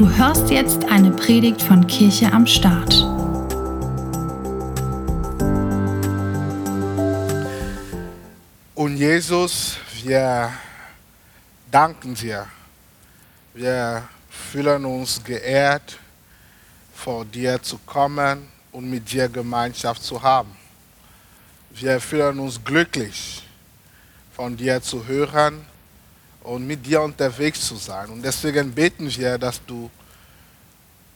Du hörst jetzt eine Predigt von Kirche am Start. Und Jesus, wir danken dir. Wir fühlen uns geehrt, vor dir zu kommen und mit dir Gemeinschaft zu haben. Wir fühlen uns glücklich, von dir zu hören und mit dir unterwegs zu sein. Und deswegen beten wir, dass du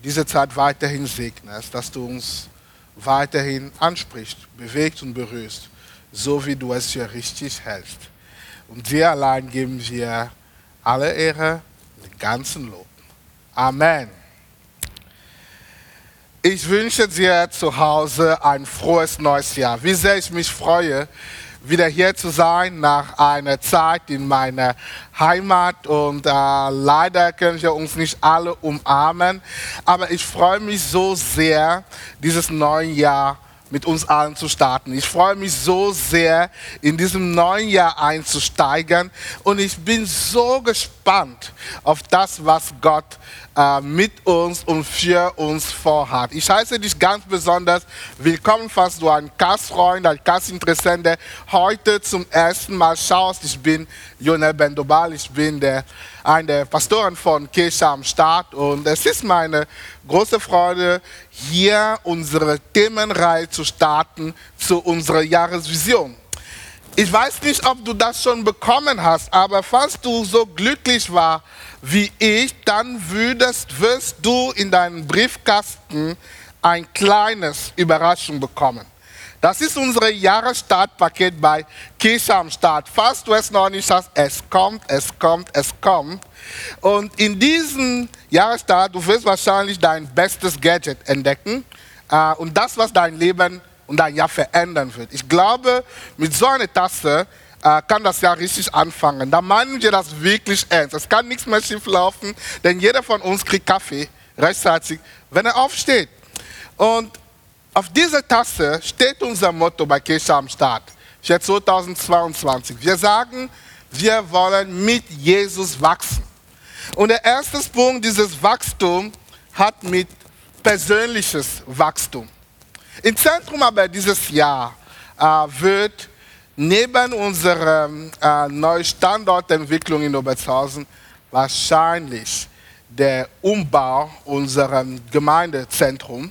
diese Zeit weiterhin segnest, dass du uns weiterhin ansprichst, bewegst und berührst, so wie du es für richtig hältst. Und dir allein geben wir alle Ehre, den ganzen Lob. Amen. Ich wünsche dir zu Hause ein frohes neues Jahr. Wie sehr ich mich freue, wieder hier zu sein nach einer Zeit in meiner Heimat. Und äh, leider können wir uns nicht alle umarmen, aber ich freue mich so sehr, dieses neue Jahr mit uns allen zu starten. Ich freue mich so sehr, in diesem neuen Jahr einzusteigen. Und ich bin so gespannt auf das, was Gott äh, mit uns und für uns vorhat. Ich heiße dich ganz besonders willkommen, falls du ein Gastfreund, ein Gastinteressent heute zum ersten Mal schaust. Ich bin Jonel Bendobal, ich bin der, einer der Pastoren von Kirche am Start und es ist meine große Freude, hier unsere Themenreihe zu starten zu unserer Jahresvision. Ich weiß nicht, ob du das schon bekommen hast, aber falls du so glücklich war wie ich, dann würdest, wirst du in deinen Briefkasten ein kleines Überraschung bekommen. Das ist unser Jahresstartpaket bei Kirche am Start. Falls du es noch nicht hast, es kommt, es kommt, es kommt. Und in diesem Jahresstart, du wirst wahrscheinlich dein bestes Gadget entdecken äh, und das, was dein Leben und dein Jahr verändern wird. Ich glaube, mit so einer Tasse äh, kann das Jahr richtig anfangen. Da meinen wir das wirklich ernst. Es kann nichts mehr schief laufen, denn jeder von uns kriegt Kaffee rechtzeitig, wenn er aufsteht. Und auf dieser Tasse steht unser Motto bei Kirche am Start für 2022. Wir sagen, wir wollen mit Jesus wachsen. Und der erste Punkt dieses Wachstums hat mit persönliches Wachstum. Im Zentrum aber dieses Jahr äh, wird neben unserer äh, neuen Standortentwicklung in Obertshausen wahrscheinlich der Umbau unseres Gemeindezentrums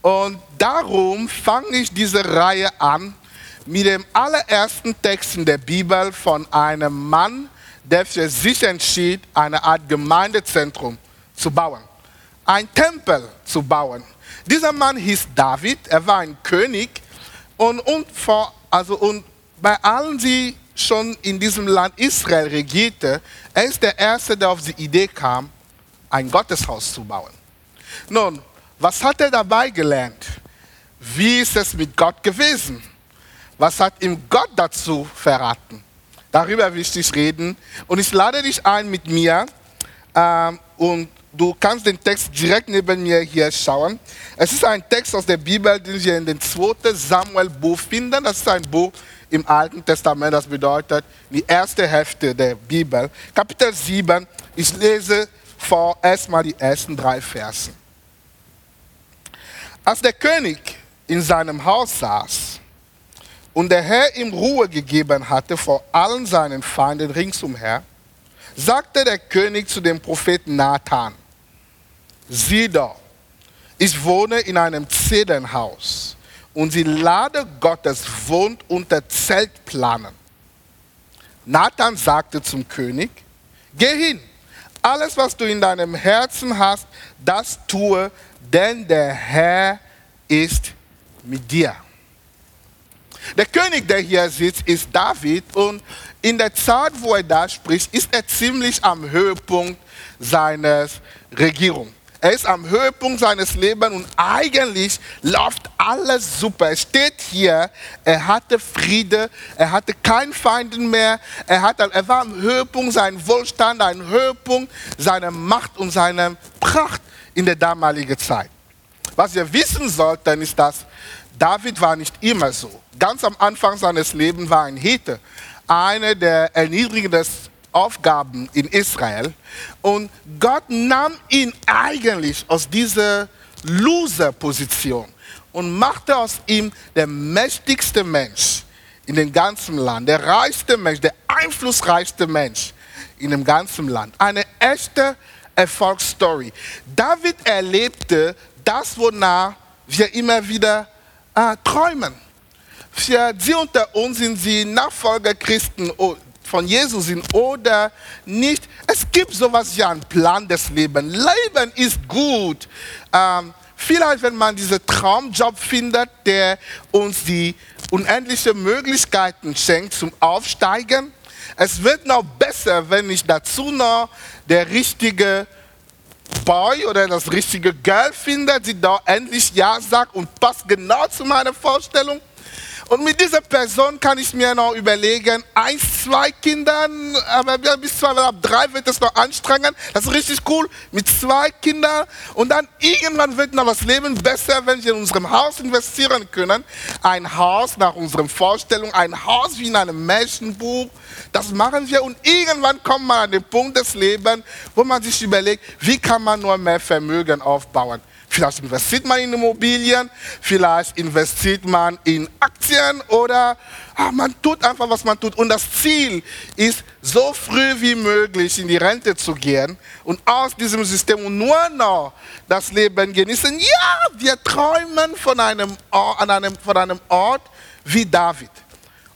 und darum fange ich diese Reihe an mit dem allerersten Text in der Bibel von einem Mann, der für sich entschied, eine Art Gemeindezentrum zu bauen, ein Tempel zu bauen. Dieser Mann hieß David, er war ein König und, und, vor, also, und bei allen, die schon in diesem Land Israel regierte, er ist der Erste, der auf die Idee kam, ein Gotteshaus zu bauen. Nun, was hat er dabei gelernt? Wie ist es mit Gott gewesen? Was hat ihm Gott dazu verraten? Darüber will ich dich reden. Und ich lade dich ein mit mir ähm, und du kannst den Text direkt neben mir hier schauen. Es ist ein Text aus der Bibel, den wir in dem 2. Samuel-Buch finden. Das ist ein Buch im Alten Testament, das bedeutet die erste Hälfte der Bibel. Kapitel 7, ich lese vor erstmal die ersten drei Versen. Als der König in seinem Haus saß und der Herr ihm Ruhe gegeben hatte vor allen seinen Feinden ringsumher, sagte der König zu dem Propheten Nathan, sieh doch, ich wohne in einem Zedernhaus und die Lade Gottes wohnt unter Zeltplanen. Nathan sagte zum König, geh hin, alles was du in deinem Herzen hast, das tue, denn der Herr ist mit dir. Der König, der hier sitzt, ist David und in der Zeit, wo er da spricht, ist er ziemlich am Höhepunkt seiner Regierung. Er ist am Höhepunkt seines Lebens und eigentlich läuft alles super. Er steht hier, er hatte Friede, er hatte keinen Feinden mehr, er, hatte, er war am Höhepunkt seines Wohlstands, ein Höhepunkt seiner Macht und seiner Pracht in der damaligen Zeit. Was wir wissen sollten, ist, dass David war nicht immer so. Ganz am Anfang seines Lebens war ein Hete, einer, der erniedrigendes Aufgaben in Israel. Und Gott nahm ihn eigentlich aus dieser Loser-Position und machte aus ihm der mächtigste Mensch in dem ganzen Land, der reichste Mensch, der einflussreichste Mensch in dem ganzen Land. Eine echte Erfolgsstory. David erlebte das, wonach wir immer wieder äh, träumen. Für die unter uns sind sie Nachfolger Christen von Jesus sind oder nicht. Es gibt sowas wie einen Plan des Lebens. Leben ist gut. Ähm, vielleicht, wenn man diesen Traumjob findet, der uns die unendlichen Möglichkeiten schenkt zum Aufsteigen. Es wird noch besser, wenn ich dazu noch der richtige Boy oder das richtige Girl finde, die da endlich Ja sagt und passt genau zu meiner Vorstellung. Und mit dieser Person kann ich mir noch überlegen, eins, zwei Kindern, aber bis zwei, ab drei wird es noch anstrengend. Das ist richtig cool, mit zwei Kindern. Und dann irgendwann wird noch das Leben besser, wenn wir in unserem Haus investieren können. Ein Haus nach unserer Vorstellung, ein Haus wie in einem Märchenbuch. Das machen wir und irgendwann kommt man an den Punkt des Lebens, wo man sich überlegt, wie kann man nur mehr Vermögen aufbauen. Vielleicht investiert man in Immobilien, vielleicht investiert man in Aktien oder ah, man tut einfach, was man tut. Und das Ziel ist, so früh wie möglich in die Rente zu gehen und aus diesem System nur noch das Leben genießen. Ja, wir träumen von einem, an einem, von einem Ort wie David.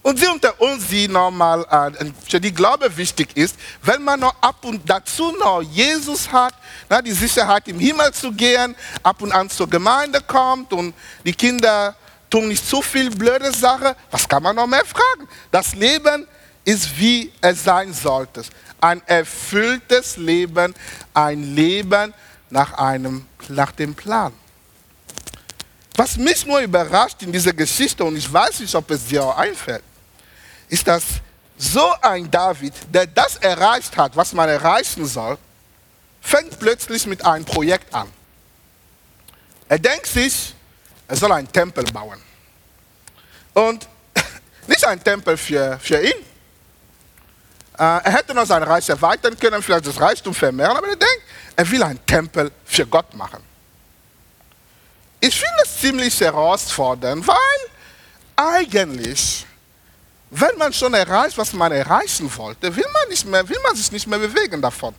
Und sie unter uns, die nochmal äh, für die Glaube wichtig ist, wenn man noch ab und dazu noch Jesus hat, na, die Sicherheit im Himmel zu gehen, ab und an zur Gemeinde kommt und die Kinder tun nicht zu viel blöde Sachen, was kann man noch mehr fragen? Das Leben ist wie es sein sollte. Ein erfülltes Leben, ein Leben nach, einem, nach dem Plan. Was mich nur überrascht in dieser Geschichte, und ich weiß nicht, ob es dir auch einfällt, ist, dass so ein David, der das erreicht hat, was man erreichen soll, fängt plötzlich mit einem Projekt an. Er denkt sich, er soll einen Tempel bauen. Und nicht einen Tempel für, für ihn. Äh, er hätte noch sein Reich erweitern können, vielleicht das Reichtum vermehren, aber er denkt, er will einen Tempel für Gott machen. Ich finde es ziemlich herausfordernd, weil eigentlich wenn man schon erreicht, was man erreichen wollte, will man, nicht mehr, will man sich nicht mehr bewegen davon.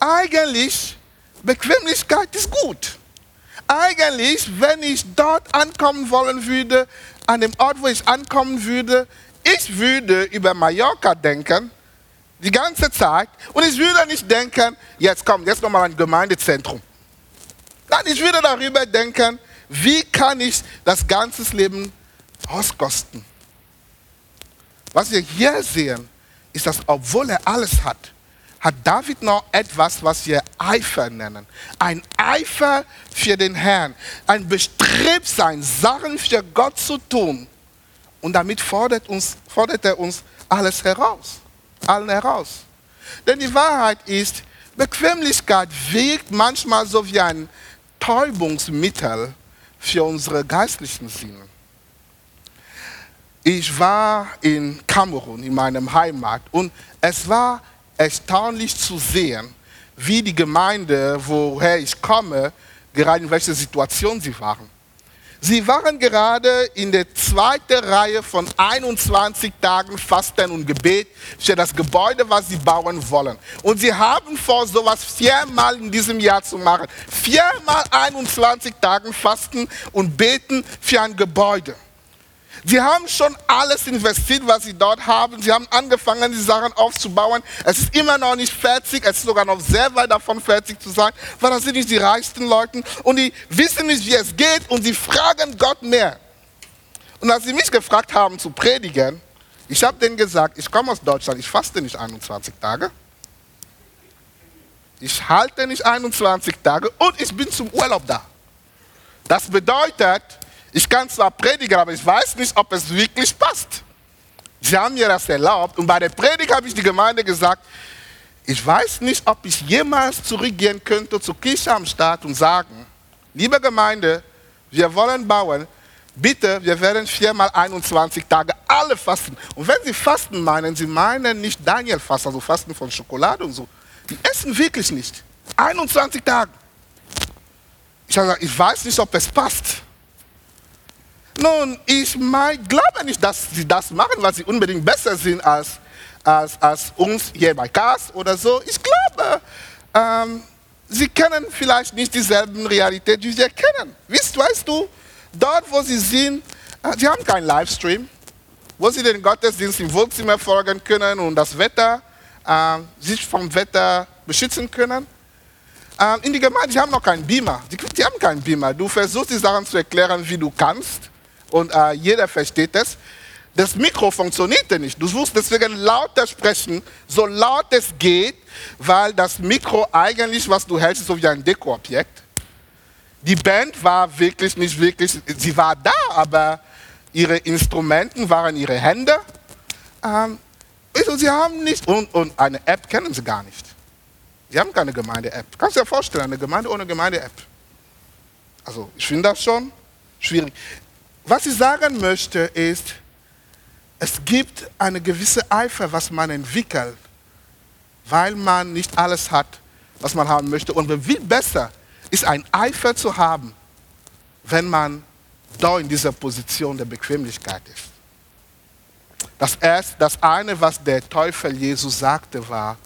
Eigentlich, Bequemlichkeit ist gut. Eigentlich, wenn ich dort ankommen wollen würde, an dem Ort, wo ich ankommen würde, ich würde über Mallorca denken, die ganze Zeit, und ich würde nicht denken, jetzt kommt, jetzt nochmal ein Gemeindezentrum. Nein, ich würde darüber denken, wie kann ich das ganze Leben auskosten. Was wir hier sehen, ist, dass obwohl er alles hat, hat David noch etwas, was wir Eifer nennen. Ein Eifer für den Herrn. Ein Bestrebtsein, Sachen für Gott zu tun. Und damit fordert, uns, fordert er uns alles heraus. Allen heraus. Denn die Wahrheit ist, Bequemlichkeit wirkt manchmal so wie ein Täubungsmittel für unsere geistlichen Sinne. Ich war in Kamerun, in meinem Heimat, und es war erstaunlich zu sehen, wie die Gemeinde, woher ich komme, gerade in welcher Situation sie waren. Sie waren gerade in der zweiten Reihe von 21 Tagen Fasten und Gebet für das Gebäude, was sie bauen wollen. Und sie haben vor, sowas viermal in diesem Jahr zu machen. Viermal 21 Tagen Fasten und Beten für ein Gebäude. Sie haben schon alles investiert, was sie dort haben. Sie haben angefangen, die Sachen aufzubauen. Es ist immer noch nicht fertig. Es ist sogar noch sehr weit davon, fertig zu sein, weil das sind nicht die reichsten Leute und die wissen nicht, wie es geht und sie fragen Gott mehr. Und als sie mich gefragt haben zu predigen, ich habe denen gesagt, ich komme aus Deutschland, ich faste nicht 21 Tage. Ich halte nicht 21 Tage und ich bin zum Urlaub da. Das bedeutet, ich kann zwar predigen, aber ich weiß nicht, ob es wirklich passt. Sie haben mir das erlaubt und bei der Predigt habe ich die Gemeinde gesagt, ich weiß nicht, ob ich jemals zurückgehen könnte zur Kirche am Start und sagen, liebe Gemeinde, wir wollen bauen, bitte, wir werden viermal 21 Tage alle fasten. Und wenn sie fasten meinen, sie meinen nicht Daniel fasten, also Fasten von Schokolade und so. Die essen wirklich nicht. 21 Tage. Ich habe gesagt, ich weiß nicht, ob es passt. Nun, ich mein, glaube nicht, dass sie das machen, weil sie unbedingt besser sind als, als, als uns hier bei CAS oder so. Ich glaube, ähm, sie kennen vielleicht nicht dieselben Realität, die wir kennen. Wisst, weißt du, dort, wo sie sind, äh, sie haben keinen Livestream, wo sie den Gottesdienst im Wohnzimmer folgen können und das Wetter, äh, sich vom Wetter beschützen können. Äh, in die Gemeinde, sie haben noch keinen Beamer. Die, die, haben keinen Beamer. Du versuchst die Sachen zu erklären, wie du kannst und äh, jeder versteht es. Das Mikro funktionierte nicht. Du musst deswegen lauter sprechen, so laut es geht, weil das Mikro eigentlich, was du hältst, ist so wie ein Dekoobjekt. Die Band war wirklich nicht wirklich, sie war da, aber ihre Instrumenten waren ihre Hände. Ähm, sie haben nicht, und, und eine App kennen sie gar nicht. Sie haben keine Gemeinde-App. Kannst du dir vorstellen, eine Gemeinde ohne Gemeinde-App? Also ich finde das schon schwierig. Was ich sagen möchte ist, es gibt eine gewisse Eifer, was man entwickelt, weil man nicht alles hat, was man haben möchte. Und viel besser ist ein Eifer zu haben, wenn man da in dieser Position der Bequemlichkeit ist. Das, erste, das eine, was der Teufel Jesus sagte, war,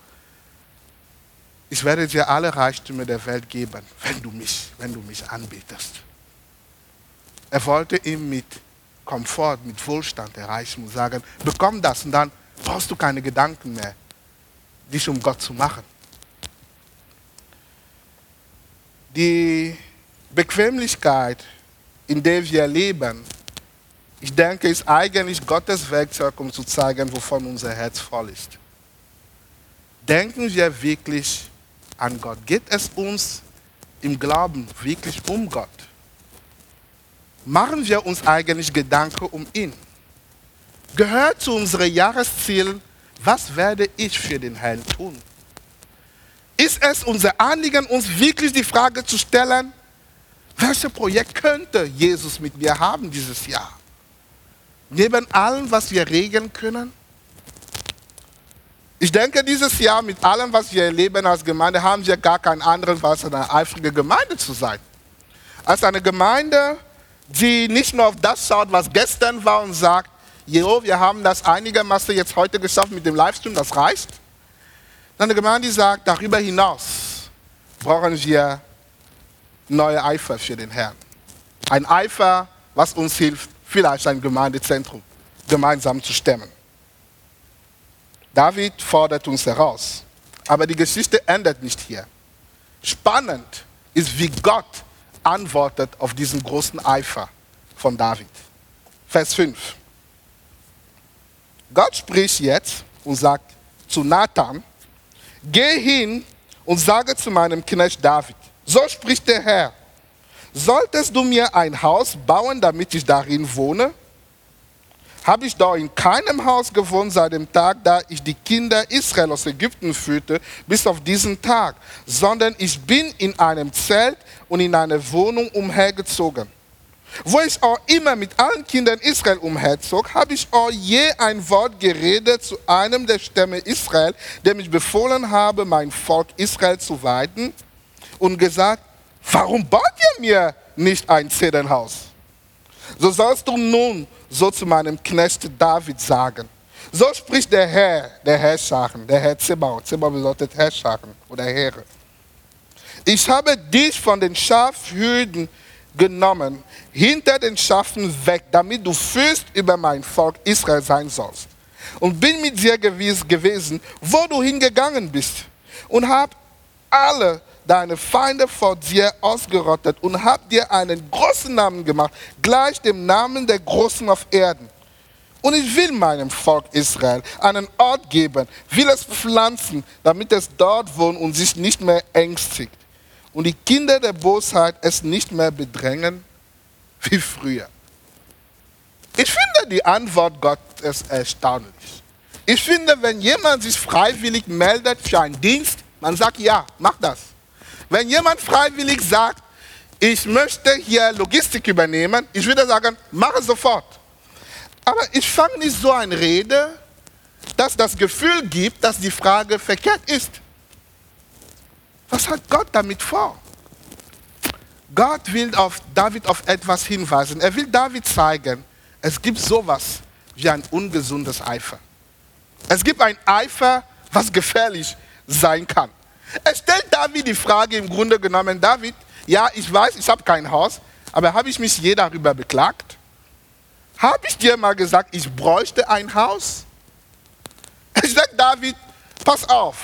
ich werde dir alle Reichtümer der Welt geben, wenn du mich, wenn du mich anbetest. Er wollte ihm mit Komfort, mit Wohlstand erreichen und sagen, bekomm das und dann brauchst du keine Gedanken mehr, dich um Gott zu machen. Die Bequemlichkeit, in der wir leben, ich denke, ist eigentlich Gottes Werkzeug, um zu zeigen, wovon unser Herz voll ist. Denken wir wirklich an Gott? Geht es uns im Glauben wirklich um Gott? Machen wir uns eigentlich Gedanken um ihn? Gehört zu unserem Jahresziel, was werde ich für den Herrn tun? Ist es unser Anliegen, uns wirklich die Frage zu stellen, welches Projekt könnte Jesus mit mir haben dieses Jahr? Neben allem, was wir regeln können? Ich denke, dieses Jahr mit allem, was wir erleben als Gemeinde, haben wir gar keinen anderen, als eine eifrige Gemeinde zu sein. Als eine Gemeinde, die nicht nur auf das schaut, was gestern war und sagt, jo, wir haben das einigermaßen jetzt heute geschafft mit dem Livestream, das reicht. Dann eine Gemeinde, die sagt, darüber hinaus brauchen wir neue Eifer für den Herrn. Ein Eifer, was uns hilft, vielleicht ein Gemeindezentrum gemeinsam zu stemmen. David fordert uns heraus. Aber die Geschichte endet nicht hier. Spannend ist, wie Gott antwortet auf diesen großen Eifer von David. Vers 5. Gott spricht jetzt und sagt zu Nathan, geh hin und sage zu meinem Knecht David, so spricht der Herr, solltest du mir ein Haus bauen, damit ich darin wohne? Habe ich da in keinem Haus gewohnt seit dem Tag, da ich die Kinder Israel aus Ägypten führte, bis auf diesen Tag, sondern ich bin in einem Zelt und in einer Wohnung umhergezogen. Wo ich auch immer mit allen Kindern Israel umherzog, habe ich auch je ein Wort geredet zu einem der Stämme Israel, der mich befohlen habe, mein Volk Israel zu weiden, und gesagt, warum baut ihr mir nicht ein Zedernhaus? So sollst du nun so zu meinem Knecht David sagen. So spricht der Herr, der Herrscharen, der Herr Zebaoth. Zebaoth bedeutet Herrscharen oder Heere. Ich habe dich von den Schafhürden genommen, hinter den Schafen weg, damit du Fürst über mein Volk Israel sein sollst. Und bin mit dir gewesen, wo du hingegangen bist. Und habe alle deine Feinde vor dir ausgerottet und hab dir einen großen Namen gemacht, gleich dem Namen der Großen auf Erden. Und ich will meinem Volk Israel einen Ort geben, will es pflanzen, damit es dort wohnt und sich nicht mehr ängstigt. Und die Kinder der Bosheit es nicht mehr bedrängen wie früher. Ich finde die Antwort Gottes erstaunlich. Ich finde, wenn jemand sich freiwillig meldet für einen Dienst, man sagt, ja, mach das. Wenn jemand freiwillig sagt, ich möchte hier Logistik übernehmen, ich würde sagen, mach es sofort. Aber ich fange nicht so eine Rede, dass das Gefühl gibt, dass die Frage verkehrt ist. Was hat Gott damit vor? Gott will auf David auf etwas hinweisen. Er will David zeigen, es gibt sowas wie ein ungesundes Eifer. Es gibt ein Eifer, was gefährlich sein kann. Er stellt David die Frage im Grunde genommen, David, ja, ich weiß, ich habe kein Haus, aber habe ich mich je darüber beklagt? Habe ich dir mal gesagt, ich bräuchte ein Haus? Ich sage David, pass auf,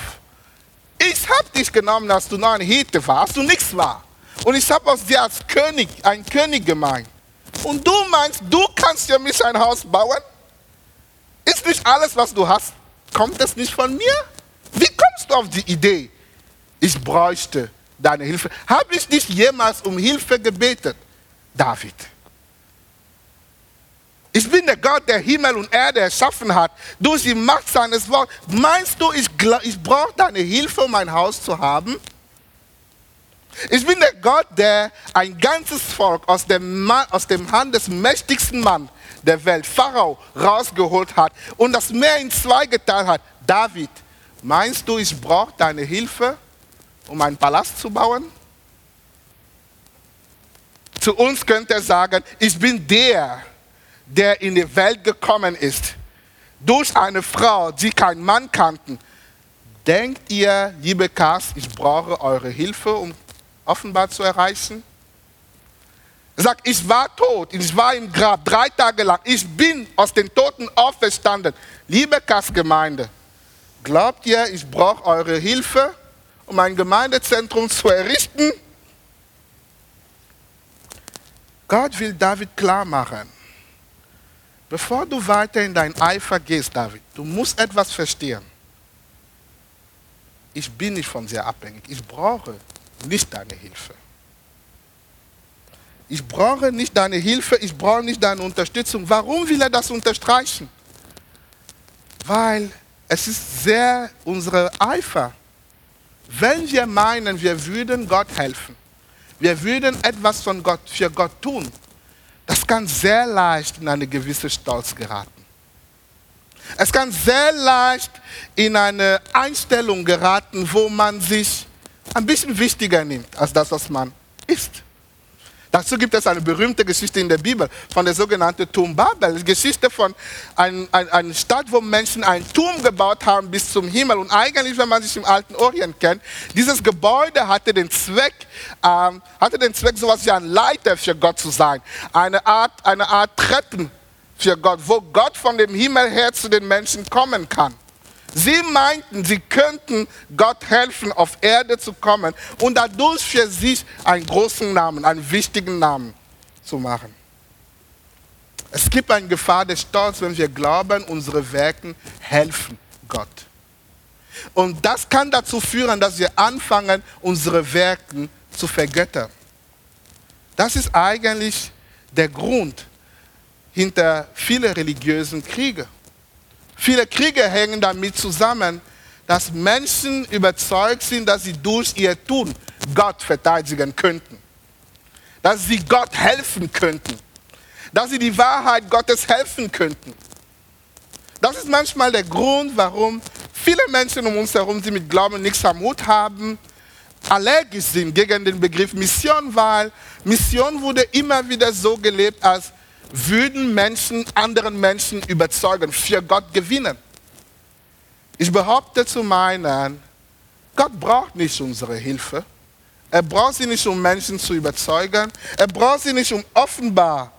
ich habe dich genommen, dass du noch ein Hete warst und nichts war. Und ich habe aus dir als König, ein König gemeint. Und du meinst, du kannst ja mich ein Haus bauen? Ist nicht alles, was du hast, kommt es nicht von mir? Wie kommst du auf die Idee, ich bräuchte deine Hilfe? Habe ich dich jemals um Hilfe gebetet, David? Ich bin der Gott, der Himmel und Erde erschaffen hat, durch die Macht seines Wortes. Meinst du, ich, ich brauche deine Hilfe, um ein Haus zu haben? Ich bin der Gott, der ein ganzes Volk aus dem, Mann, aus dem Hand des mächtigsten Mannes der Welt, Pharao, rausgeholt hat und das Meer in zwei geteilt hat. David, meinst du, ich brauche deine Hilfe, um einen Palast zu bauen? Zu uns könnte er sagen, ich bin der, der in die Welt gekommen ist, durch eine Frau, die keinen Mann kannten. Denkt ihr, liebe Kars, ich brauche eure Hilfe, um offenbar zu erreichen? Er sagt, ich war tot, ich war im Grab drei Tage lang, ich bin aus den Toten auferstanden. Liebe Kassgemeinde, glaubt ihr, ich brauche eure Hilfe, um ein Gemeindezentrum zu errichten? Gott will David klar machen, Bevor du weiter in dein Eifer gehst, David, du musst etwas verstehen. Ich bin nicht von dir abhängig. Ich brauche nicht deine Hilfe. Ich brauche nicht deine Hilfe, ich brauche nicht deine Unterstützung. Warum will er das unterstreichen? Weil es ist sehr unsere Eifer. Wenn wir meinen, wir würden Gott helfen, wir würden etwas von Gott, für Gott tun, das kann sehr leicht in eine gewisse Stolz geraten. Es kann sehr leicht in eine Einstellung geraten, wo man sich ein bisschen wichtiger nimmt als das, was man ist. Dazu gibt es eine berühmte Geschichte in der Bibel von der sogenannten Turm Babel. Geschichte von einer ein, ein Stadt, wo Menschen einen Turm gebaut haben bis zum Himmel. Und eigentlich, wenn man sich im alten Orient kennt, dieses Gebäude hatte den Zweck, ähm, hatte den Zweck, sowas wie ein Leiter für Gott zu sein. Eine Art, eine Art Treppen für Gott, wo Gott von dem Himmel her zu den Menschen kommen kann. Sie meinten, sie könnten Gott helfen, auf Erde zu kommen und dadurch für sich einen großen Namen, einen wichtigen Namen zu machen. Es gibt eine Gefahr des Stolz, wenn wir glauben, unsere Werke helfen Gott. Und das kann dazu führen, dass wir anfangen, unsere Werke zu vergöttern. Das ist eigentlich der Grund hinter vielen religiösen Kriegen. Viele Kriege hängen damit zusammen, dass Menschen überzeugt sind, dass sie durch ihr Tun Gott verteidigen könnten. Dass sie Gott helfen könnten. Dass sie die Wahrheit Gottes helfen könnten. Das ist manchmal der Grund, warum viele Menschen um uns herum, die mit Glauben nichts am Hut haben, allergisch sind gegen den Begriff Mission, weil Mission wurde immer wieder so gelebt, als würden Menschen anderen Menschen überzeugen, für Gott gewinnen. Ich behaupte zu meinen, Gott braucht nicht unsere Hilfe. Er braucht sie nicht, um Menschen zu überzeugen. Er braucht sie nicht, um offenbar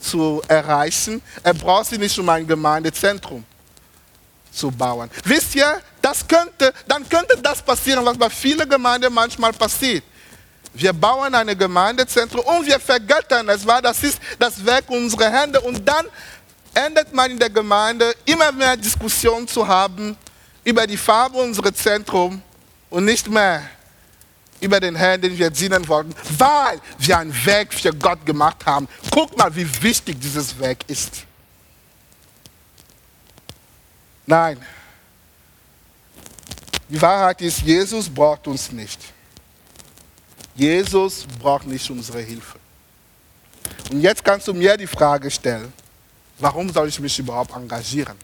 zu erreichen. Er braucht sie nicht, um ein Gemeindezentrum zu bauen. Wisst ihr, das könnte, dann könnte das passieren, was bei vielen Gemeinden manchmal passiert. Wir bauen ein Gemeindezentrum und wir vergöttern es, weil das ist das Werk unserer Hände. Und dann endet man in der Gemeinde immer mehr Diskussionen zu haben über die Farbe unseres Zentrums und nicht mehr über den Herrn, den wir dienen wollten, weil wir ein Werk für Gott gemacht haben. Guck mal, wie wichtig dieses Werk ist. Nein. Die Wahrheit ist, Jesus braucht uns nicht. Jesus braucht nicht unsere Hilfe. Und jetzt kannst du mir die Frage stellen, warum soll ich mich überhaupt engagieren?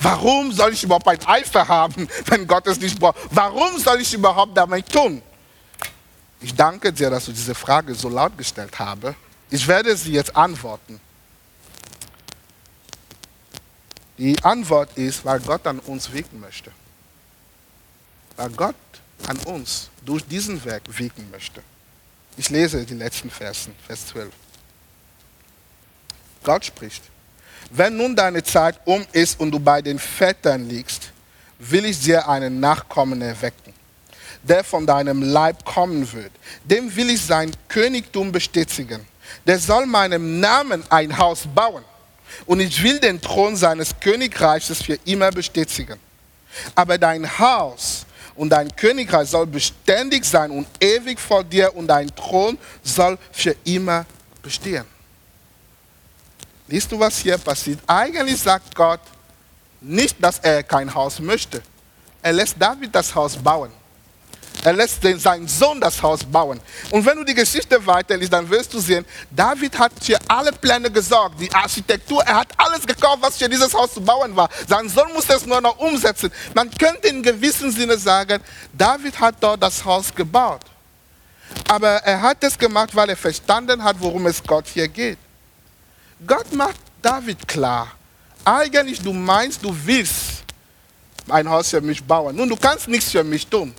Warum soll ich überhaupt ein Eifer haben, wenn Gott es nicht braucht? Warum soll ich überhaupt damit tun? Ich danke dir, dass du diese Frage so laut gestellt hast. Ich werde sie jetzt antworten. Die Antwort ist, weil Gott an uns wirken möchte. Weil Gott an uns durch diesen Werk wirken möchte. Ich lese die letzten Versen, Vers 12. Gott spricht. Wenn nun deine Zeit um ist und du bei den Vätern liegst, will ich dir einen Nachkommen erwecken, der von deinem Leib kommen wird. Dem will ich sein Königtum bestätigen. Der soll meinem Namen ein Haus bauen und ich will den Thron seines Königreiches für immer bestätigen. Aber dein Haus und dein Königreich soll beständig sein und ewig vor dir und dein Thron soll für immer bestehen. Siehst du, was hier passiert? Eigentlich sagt Gott nicht, dass er kein Haus möchte. Er lässt David das Haus bauen. Er lässt den, seinen Sohn das Haus bauen. Und wenn du die Geschichte weiterliest, dann wirst du sehen, David hat für alle Pläne gesorgt, die Architektur, er hat alles gekauft, was für dieses Haus zu bauen war. Sein Sohn musste es nur noch umsetzen. Man könnte in gewissem Sinne sagen, David hat dort das Haus gebaut. Aber er hat es gemacht, weil er verstanden hat, worum es Gott hier geht. Gott macht David klar, eigentlich du meinst, du willst ein Haus für mich bauen. Nun, du kannst nichts für mich tun.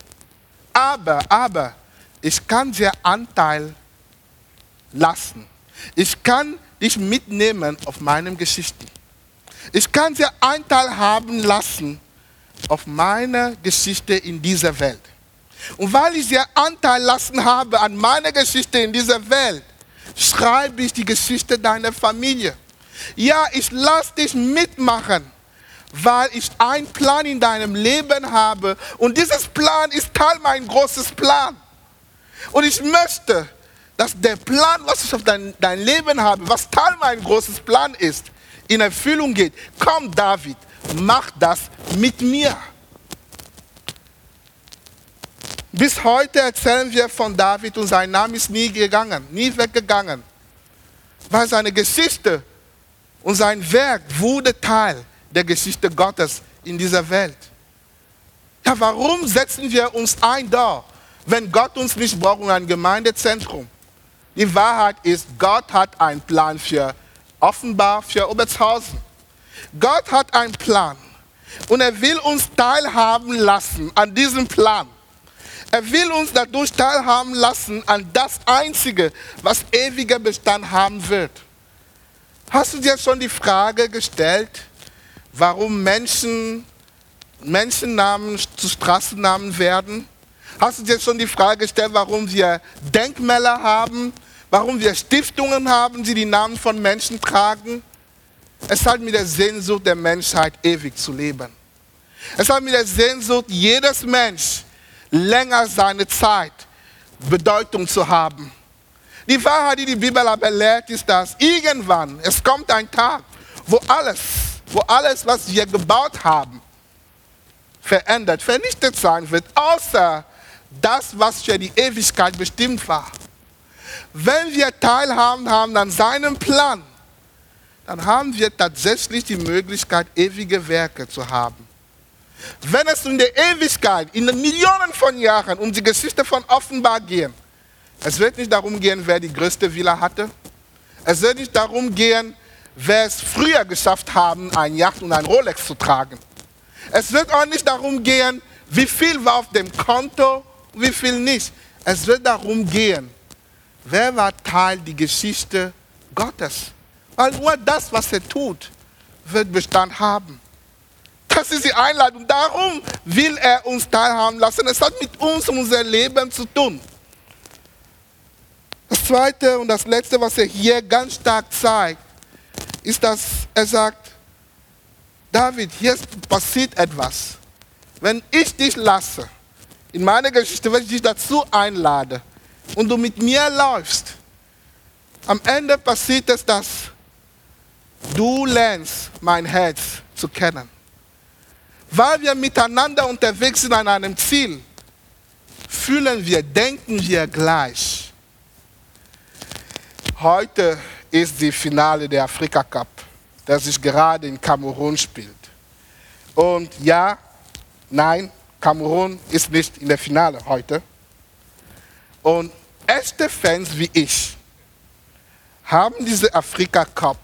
Aber, aber, ich kann dir Anteil lassen. Ich kann dich mitnehmen auf meinem Geschichte. Ich kann dir Anteil haben lassen auf meiner Geschichte in dieser Welt. Und weil ich dir Anteil lassen habe an meiner Geschichte in dieser Welt, schreibe ich die Geschichte deiner Familie. Ja, ich lasse dich mitmachen, weil ich einen Plan in deinem Leben habe. Und dieses Plan ist Teil mein großes Plan. Und ich möchte, dass der Plan, was ich auf dein, dein Leben habe, was Teil mein großes Plan ist, in Erfüllung geht. Komm, David, mach das mit mir. Bis heute erzählen wir von David und sein Name ist nie gegangen, nie weggegangen. Weil seine Geschichte und sein Werk wurde Teil der Geschichte Gottes in dieser Welt. Ja, warum setzen wir uns ein da, wenn Gott uns nicht braucht in ein Gemeindezentrum? Die Wahrheit ist, Gott hat einen Plan für offenbar für Obertshausen. Gott hat einen Plan und er will uns teilhaben lassen an diesem Plan. Er will uns dadurch teilhaben lassen an das Einzige, was ewiger Bestand haben wird. Hast du dir schon die Frage gestellt, warum Menschen Menschennamen zu Straßennamen werden? Hast du dir schon die Frage gestellt, warum wir Denkmäler haben, warum wir Stiftungen haben, die die Namen von Menschen tragen? Es hat mit der Sehnsucht der Menschheit ewig zu leben. Es hat mit der Sehnsucht jedes Mensch länger seine Zeit Bedeutung zu haben. Die Wahrheit, die die Bibel aber lehrt, ist, dass irgendwann, es kommt ein Tag, wo alles, wo alles, was wir gebaut haben, verändert, vernichtet sein wird, außer das, was für die Ewigkeit bestimmt war. Wenn wir teilhaben haben an seinem Plan, dann haben wir tatsächlich die Möglichkeit, ewige Werke zu haben. Wenn es in der Ewigkeit, in den Millionen von Jahren um die Geschichte von Offenbar gehen, es wird nicht darum gehen, wer die größte Villa hatte. Es wird nicht darum gehen, wer es früher geschafft haben, ein Yacht und ein Rolex zu tragen. Es wird auch nicht darum gehen, wie viel war auf dem Konto, wie viel nicht. Es wird darum gehen, wer war Teil der Geschichte Gottes. Weil nur das, was er tut, wird Bestand haben. Das ist die Einladung. Darum will er uns teilhaben lassen. Es hat mit uns und unser Leben zu tun. Das Zweite und das Letzte, was er hier ganz stark zeigt, ist, dass er sagt, David, hier passiert etwas. Wenn ich dich lasse, in meiner Geschichte, wenn ich dich dazu einlade und du mit mir läufst, am Ende passiert es, dass du lernst, mein Herz zu kennen weil wir miteinander unterwegs sind an einem Ziel, fühlen wir, denken wir gleich. Heute ist die Finale der Afrika Cup. der sich gerade in Kamerun spielt. Und ja, nein, Kamerun ist nicht in der Finale heute. Und echte Fans wie ich haben diese Afrika Cup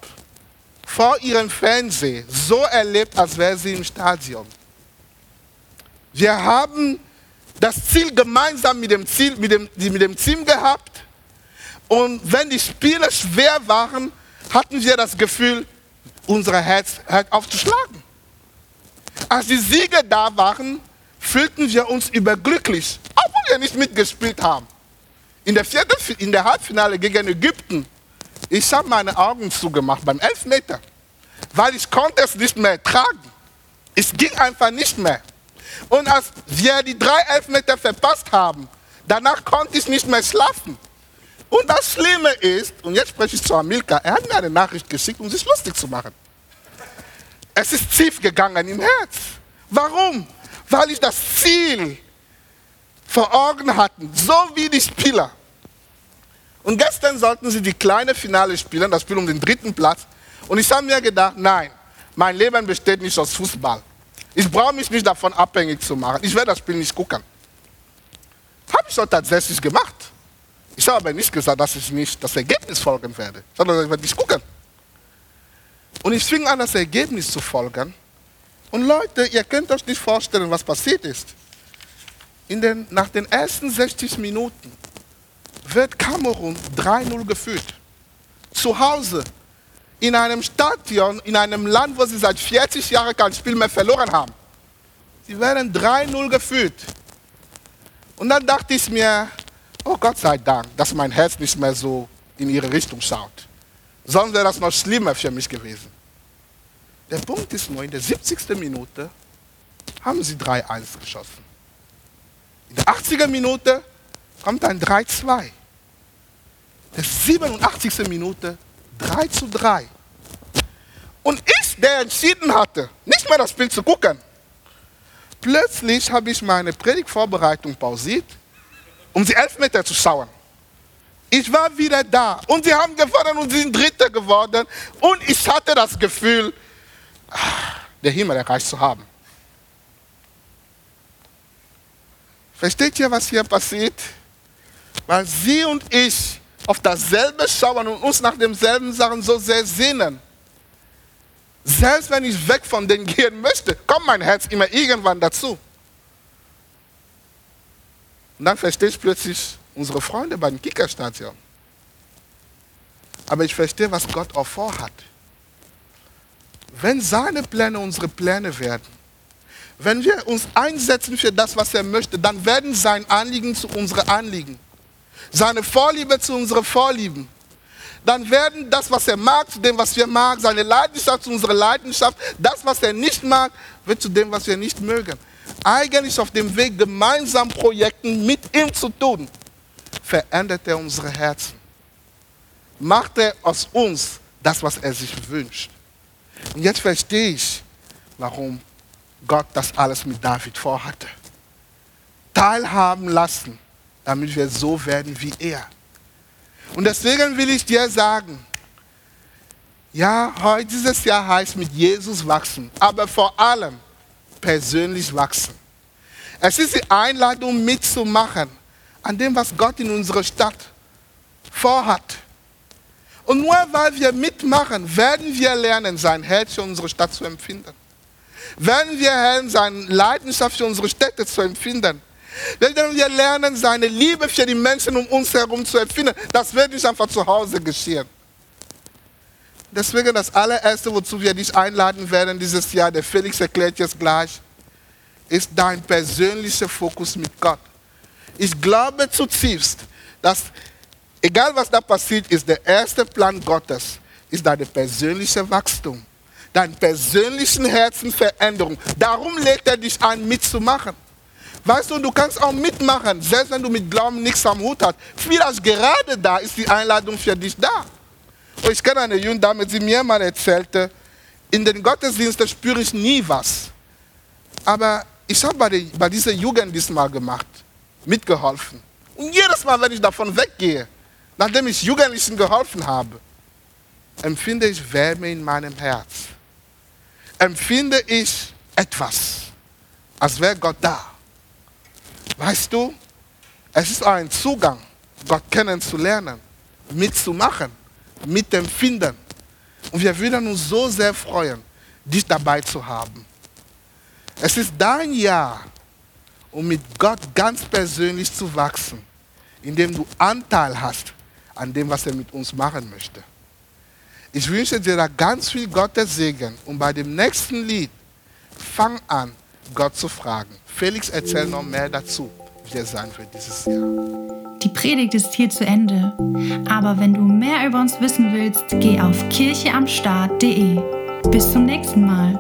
vor ihrem Fernsehen so erlebt, als wäre sie im Stadion. Wir haben das Ziel gemeinsam mit dem, Ziel, mit, dem, mit dem Team gehabt. Und wenn die Spiele schwer waren, hatten wir das Gefühl, unser Herz hört auf zu schlagen. Als die Siege da waren, fühlten wir uns überglücklich, obwohl wir nicht mitgespielt haben. In der, vierten, in der Halbfinale gegen Ägypten, ich habe meine Augen zugemacht beim Elfmeter, weil ich konnte es nicht mehr tragen. Es ging einfach nicht mehr. Und als wir die drei Elfmeter verpasst haben, danach konnte ich nicht mehr schlafen. Und das Schlimme ist, und jetzt spreche ich zu Amilka, er hat mir eine Nachricht geschickt, um sich lustig zu machen. Es ist tief gegangen im Herz. Warum? Weil ich das Ziel vor Augen hatte, so wie die Spieler. Und gestern sollten sie die kleine Finale spielen, das Spiel um den dritten Platz. Und ich habe mir gedacht, nein, mein Leben besteht nicht aus Fußball. Ich brauche mich nicht davon abhängig zu machen. Ich werde das Spiel nicht gucken. Habe ich doch tatsächlich gemacht. Ich habe aber nicht gesagt, dass ich nicht das Ergebnis folgen werde, sondern ich werde nicht gucken. Und ich fing an, das Ergebnis zu folgen. Und Leute, ihr könnt euch nicht vorstellen, was passiert ist. Den, nach den ersten 60 Minuten wird Kamerun 3-0 geführt. Zu Hause in einem Stadion, in einem Land, wo sie seit 40 Jahren kein Spiel mehr verloren haben. Sie werden 3-0 geführt. Und dann dachte ich mir, oh Gott sei Dank, dass mein Herz nicht mehr so in ihre Richtung schaut. Sonst wäre das noch schlimmer für mich gewesen. Der Punkt ist nur, in der 70. Minute haben sie 3-1 geschossen. In der 80. Minute kommt ein 3-2. In der 87. Minute 3 zu 3. Und ich, der entschieden hatte, nicht mehr das Spiel zu gucken, plötzlich habe ich meine Predigtvorbereitung pausiert, um die Elfmeter zu schauen. Ich war wieder da und sie haben gewonnen und sie sind Dritte geworden und ich hatte das Gefühl, ah, der Himmel erreicht zu haben. Versteht ihr, was hier passiert? Weil sie und ich auf dasselbe schauen und uns nach demselben Sachen so sehr sehnen. Selbst wenn ich weg von denen gehen möchte, kommt mein Herz immer irgendwann dazu. Und dann verstehe ich plötzlich unsere Freunde beim Kickerstadion. Aber ich verstehe, was Gott auch vorhat. Wenn seine Pläne unsere Pläne werden, wenn wir uns einsetzen für das, was er möchte, dann werden sein Anliegen zu unseren Anliegen seine Vorliebe zu unseren Vorlieben, dann werden das, was er mag, zu dem, was wir mag, seine Leidenschaft zu unserer Leidenschaft, das, was er nicht mag, wird zu dem, was wir nicht mögen. Eigentlich auf dem Weg, gemeinsam Projekten mit ihm zu tun, verändert er unsere Herzen. Macht er aus uns das, was er sich wünscht. Und jetzt verstehe ich, warum Gott das alles mit David vorhatte. Teilhaben lassen damit wir so werden wie er. Und deswegen will ich dir sagen, ja, heute dieses Jahr heißt mit Jesus wachsen, aber vor allem persönlich wachsen. Es ist die Einladung mitzumachen an dem, was Gott in unserer Stadt vorhat. Und nur weil wir mitmachen, werden wir lernen, sein Herz für unsere Stadt zu empfinden. Werden wir lernen, seine Leidenschaft für unsere Städte zu empfinden. Wenn wir lernen, seine Liebe für die Menschen um uns herum zu empfinden, das wird nicht einfach zu Hause geschehen. Deswegen das allererste, wozu wir dich einladen werden dieses Jahr, der Felix erklärt jetzt gleich, ist dein persönlicher Fokus mit Gott. Ich glaube zutiefst, dass egal was da passiert ist, der erste Plan Gottes ist dein persönliches Wachstum, dein persönlichen Herzenveränderung. Darum legt er dich ein, mitzumachen. Weißt du, du kannst auch mitmachen, selbst wenn du mit Glauben nichts am Hut hast. Vielleicht gerade da ist die Einladung für dich da. Ich kenne eine junge Dame, die mir mal erzählte, in den Gottesdiensten spüre ich nie was. Aber ich habe bei, bei dieser Jugend diesmal gemacht, mitgeholfen. Und jedes Mal, wenn ich davon weggehe, nachdem ich Jugendlichen geholfen habe, empfinde ich Wärme in meinem Herz. Empfinde ich etwas, als wäre Gott da. Weißt du, es ist ein Zugang, Gott kennenzulernen, mitzumachen, mitempfinden. Und wir würden uns so sehr freuen, dich dabei zu haben. Es ist dein Jahr, um mit Gott ganz persönlich zu wachsen, indem du Anteil hast an dem, was er mit uns machen möchte. Ich wünsche dir da ganz viel Gottes Segen und bei dem nächsten Lied fang an, Gott zu fragen. Felix erzählt noch mehr dazu, wie er sein wird dieses Jahr. Die Predigt ist hier zu Ende. Aber wenn du mehr über uns wissen willst, geh auf kircheamstart.de. Bis zum nächsten Mal.